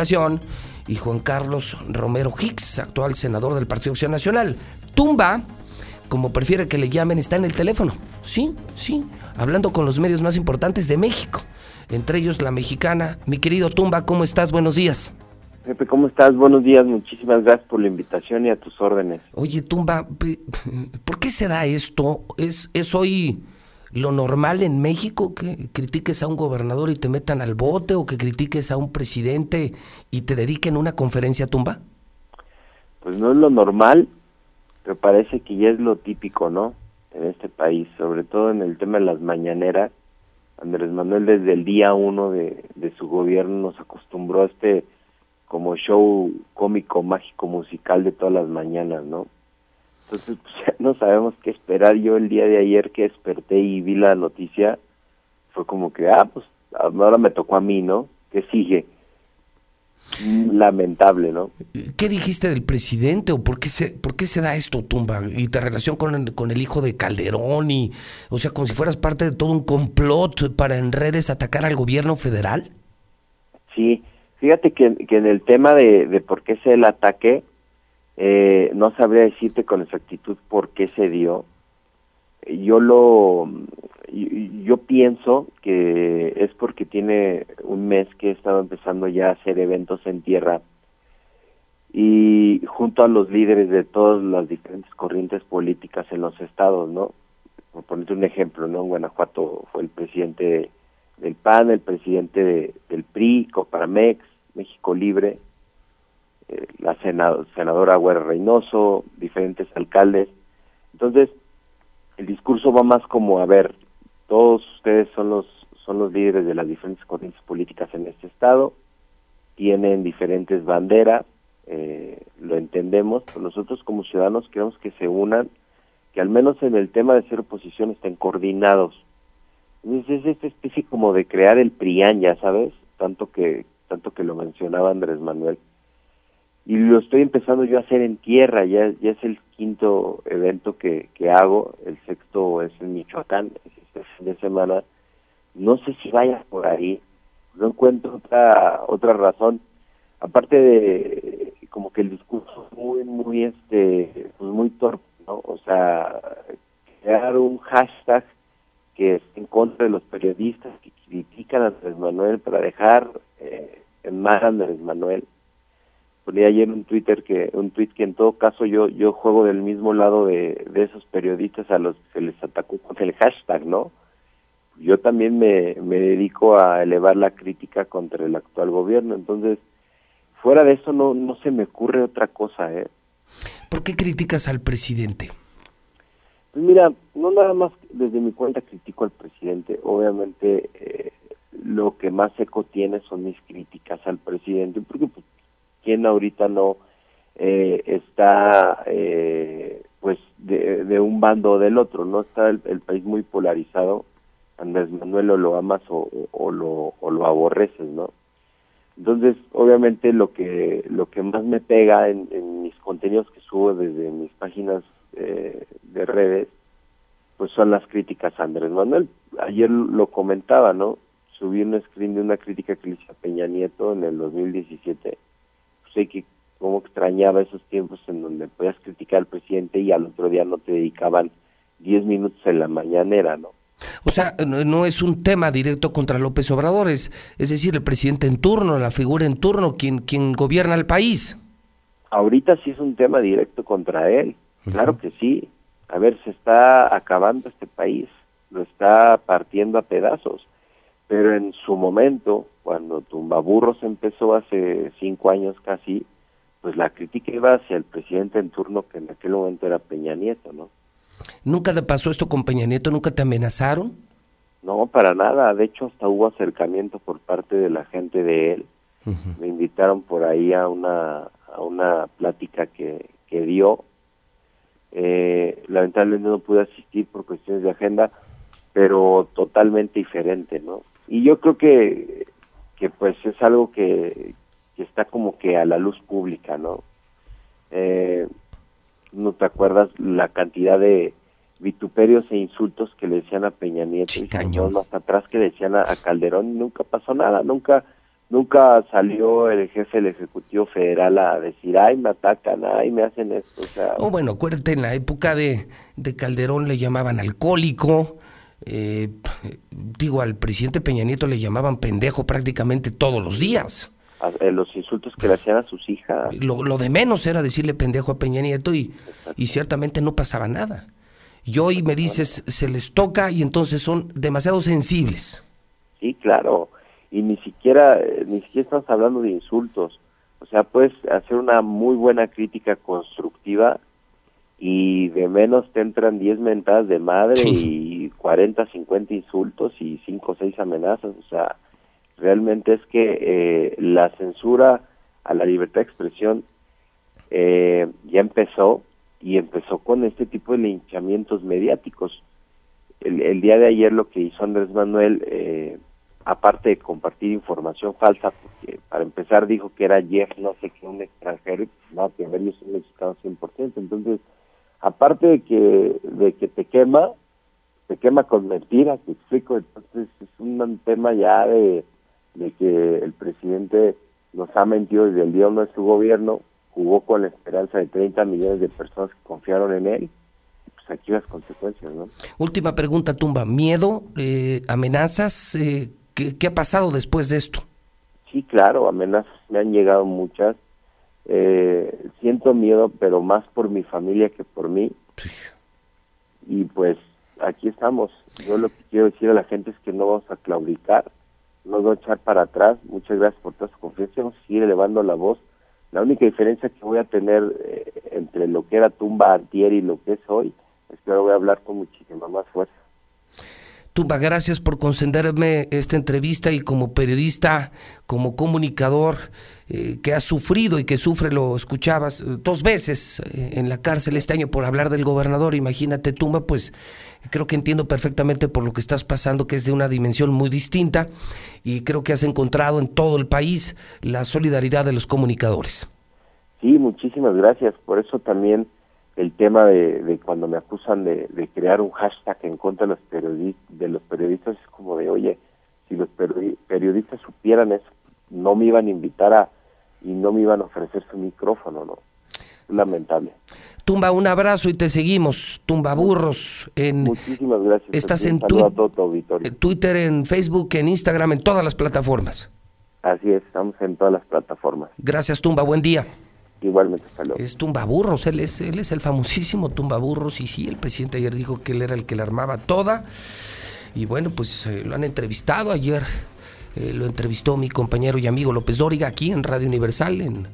Educación, y Juan Carlos Romero Hicks, actual senador del Partido Acción Nacional. Tumba, como prefiere que le llamen, está en el teléfono. Sí, sí, hablando con los medios más importantes de México, entre ellos la mexicana. Mi querido Tumba, ¿cómo estás? Buenos días. Pepe, ¿cómo estás? Buenos días, muchísimas gracias por la invitación y a tus órdenes. Oye, Tumba, ¿por qué se da esto? ¿Es, es hoy lo normal en México que critiques a un gobernador y te metan al bote o que critiques a un presidente y te dediquen una conferencia tumba? Pues no es lo normal, pero parece que ya es lo típico, ¿no? En este país, sobre todo en el tema de las mañaneras. Andrés Manuel desde el día uno de, de su gobierno nos acostumbró a este como show cómico, mágico, musical de todas las mañanas, ¿no? Entonces, pues, ya no sabemos qué esperar. Yo el día de ayer que desperté y vi la noticia, fue como que, ah, pues ahora me tocó a mí, ¿no? ¿Qué sigue? Lamentable, ¿no? ¿Qué dijiste del presidente o por qué se, por qué se da esto, Tumba? Y te relación con el, con el hijo de Calderón y, o sea, como si fueras parte de todo un complot para en redes atacar al gobierno federal. Sí, fíjate que, que en el tema de, de por qué se el ataque, eh, no sabría decirte con exactitud por qué se dio. Yo lo, yo pienso que es porque tiene un mes que he estado empezando ya a hacer eventos en tierra y junto a los líderes de todas las diferentes corrientes políticas en los estados, ¿no? Por ponerte un ejemplo, ¿no? En Guanajuato fue el presidente del PAN, el presidente del PRI, Coparmex, México Libre, la senadora Güera Reynoso, diferentes alcaldes. Entonces, el discurso va más como, a ver, todos ustedes son los, son los líderes de las diferentes corrientes políticas en este estado, tienen diferentes banderas, eh, lo entendemos, pero nosotros como ciudadanos queremos que se unan, que al menos en el tema de ser oposición estén coordinados. Entonces es esta especie como de crear el PRIAN, ya sabes, tanto que, tanto que lo mencionaba Andrés Manuel y lo estoy empezando yo a hacer en tierra, ya, ya es el quinto evento que, que hago, el sexto es en Michoacán, este fin de semana, no sé si vaya por ahí, no encuentro otra, otra razón, aparte de como que el discurso muy, muy, este, pues muy torpe, ¿no? O sea, crear un hashtag que es en contra de los periodistas que critican a Andrés Manuel para dejar eh, en mal a Andrés Manuel, ponía ayer un Twitter que un tweet que en todo caso yo yo juego del mismo lado de, de esos periodistas a los que se les atacó con el hashtag, ¿no? Yo también me, me dedico a elevar la crítica contra el actual gobierno, entonces fuera de eso no no se me ocurre otra cosa, ¿eh? ¿Por qué criticas al presidente? Pues mira, no nada más desde mi cuenta critico al presidente, obviamente eh, lo que más eco tiene son mis críticas al presidente, porque pues, ahorita no eh, está eh, pues de, un bando o del otro, no está el, país muy polarizado, Andrés Manuel o lo amas o, lo, o aborreces, ¿no? Entonces, obviamente lo que lo que más me pega en, mis contenidos que subo desde mis páginas eh, de redes, pues son las críticas a Andrés Manuel. Ayer lo comentaba, ¿no? Subí un screen de una crítica que le hice a Peña Nieto en el 2017 sé que cómo extrañaba esos tiempos en donde podías criticar al presidente y al otro día no te dedicaban 10 minutos en la mañanera, ¿no? O sea, no, es un tema directo contra López Obrador, es, decir, el presidente en turno, la figura en turno, quien, quien gobierna el país. Ahorita sí es un tema directo contra él, claro que sí. A ver, se está acabando este país, lo está partiendo a pedazos, pero en su momento, cuando Tumbaburros empezó hace cinco años casi, pues la crítica iba hacia el presidente en turno que en aquel momento era Peña Nieto, ¿no? ¿Nunca te pasó esto con Peña Nieto? ¿Nunca te amenazaron? No, para nada. De hecho, hasta hubo acercamiento por parte de la gente de él. Me invitaron por ahí a una, a una plática que, que dio. Eh, lamentablemente no pude asistir por cuestiones de agenda, pero totalmente diferente, ¿no? Y yo creo que que pues es algo que, está como que a la luz pública, ¿no? Eh, ¿No te acuerdas la cantidad de vituperios e insultos que le decían a Peña Nieto y más atrás que decían a, Calderón nunca pasó nada, nunca nunca salió el jefe del Ejecutivo Federal a decir, ay, me atacan, ay, me hacen esto. O sea, oh, bueno, acuérdate, en la época de, de Calderón le llamaban alcohólico, eh, digo, al presidente Peña Nieto le llamaban pendejo prácticamente todos los días. Los insultos que le hacían a sus hijas. Lo, lo de menos era decirle pendejo a Peña Nieto y, y ciertamente no pasaba nada. Y hoy me dices, se les toca y entonces son demasiado sensibles. Sí, claro. Y ni siquiera, eh, ni siquiera estamos hablando de insultos. O sea, puedes hacer una muy buena crítica constructiva y de menos te entran 10 mentadas de madre y 40, 50 insultos y 5 o 6 amenazas. O sea, realmente es que eh, la censura a la libertad de expresión eh, ya empezó y empezó con este tipo de linchamientos mediáticos. El, día de ayer lo que hizo Andrés Manuel, eh, aparte de compartir información falsa, porque para empezar dijo que era Jeff, no sé qué, un extranjero, no, que ver, yo soy mexicano 100%, entonces, aparte de que, de que te quema, te quema con mentiras, te explico, entonces es un tema ya de, de que el presidente nos ha mentido desde el día uno de su gobierno, jugó con la esperanza de 30 millones de personas que confiaron en él. Pues aquí las consecuencias, ¿no? Última pregunta, Tumba. ¿Miedo, eh, amenazas? Eh, ¿qué, ha pasado después de esto? Sí, claro, amenazas me han llegado muchas. Eh, siento miedo, pero más por mi familia que por mí. Y pues aquí estamos. Yo lo que quiero decir a la gente es que no vamos a claudicar, no vamos a echar para atrás. Muchas gracias por toda su confianza. Vamos a seguir elevando la voz la única diferencia que voy a tener eh, entre lo que era Tumba antier y lo que es hoy es que ahora voy a hablar con muchísima más fuerza. Tumba, gracias por concederme esta entrevista y como periodista, como comunicador eh, que ha sufrido y que sufre, lo escuchabas eh, dos veces en la cárcel este año por hablar del gobernador, imagínate Tumba, pues creo que entiendo perfectamente por lo que estás pasando, que es de una dimensión muy distinta y creo que has encontrado en todo el país la solidaridad de los comunicadores. Sí, muchísimas gracias. Por eso también el tema de, cuando me acusan de, crear un hashtag en contra de los, periodistas, de los periodistas es como de, oye, si los periodistas supieran eso, no me iban a invitar a y no me iban a ofrecer su micrófono, ¿no? Lamentable. Tumba, un abrazo y te seguimos. Tumba Burros. En, Muchísimas gracias. Estás en Twitter, en Facebook, en Instagram, en todas las plataformas. Así es, estamos en todas las plataformas. Gracias, Tumba. Buen día. Igualmente, hasta Es Tumba Burros, él es, él es el famosísimo Tumba Burros y sí, el presidente ayer dijo que él era el que la armaba toda. Y bueno, pues eh, lo han entrevistado ayer. Eh, lo entrevistó mi compañero y amigo López Dóriga aquí en Radio Universal, en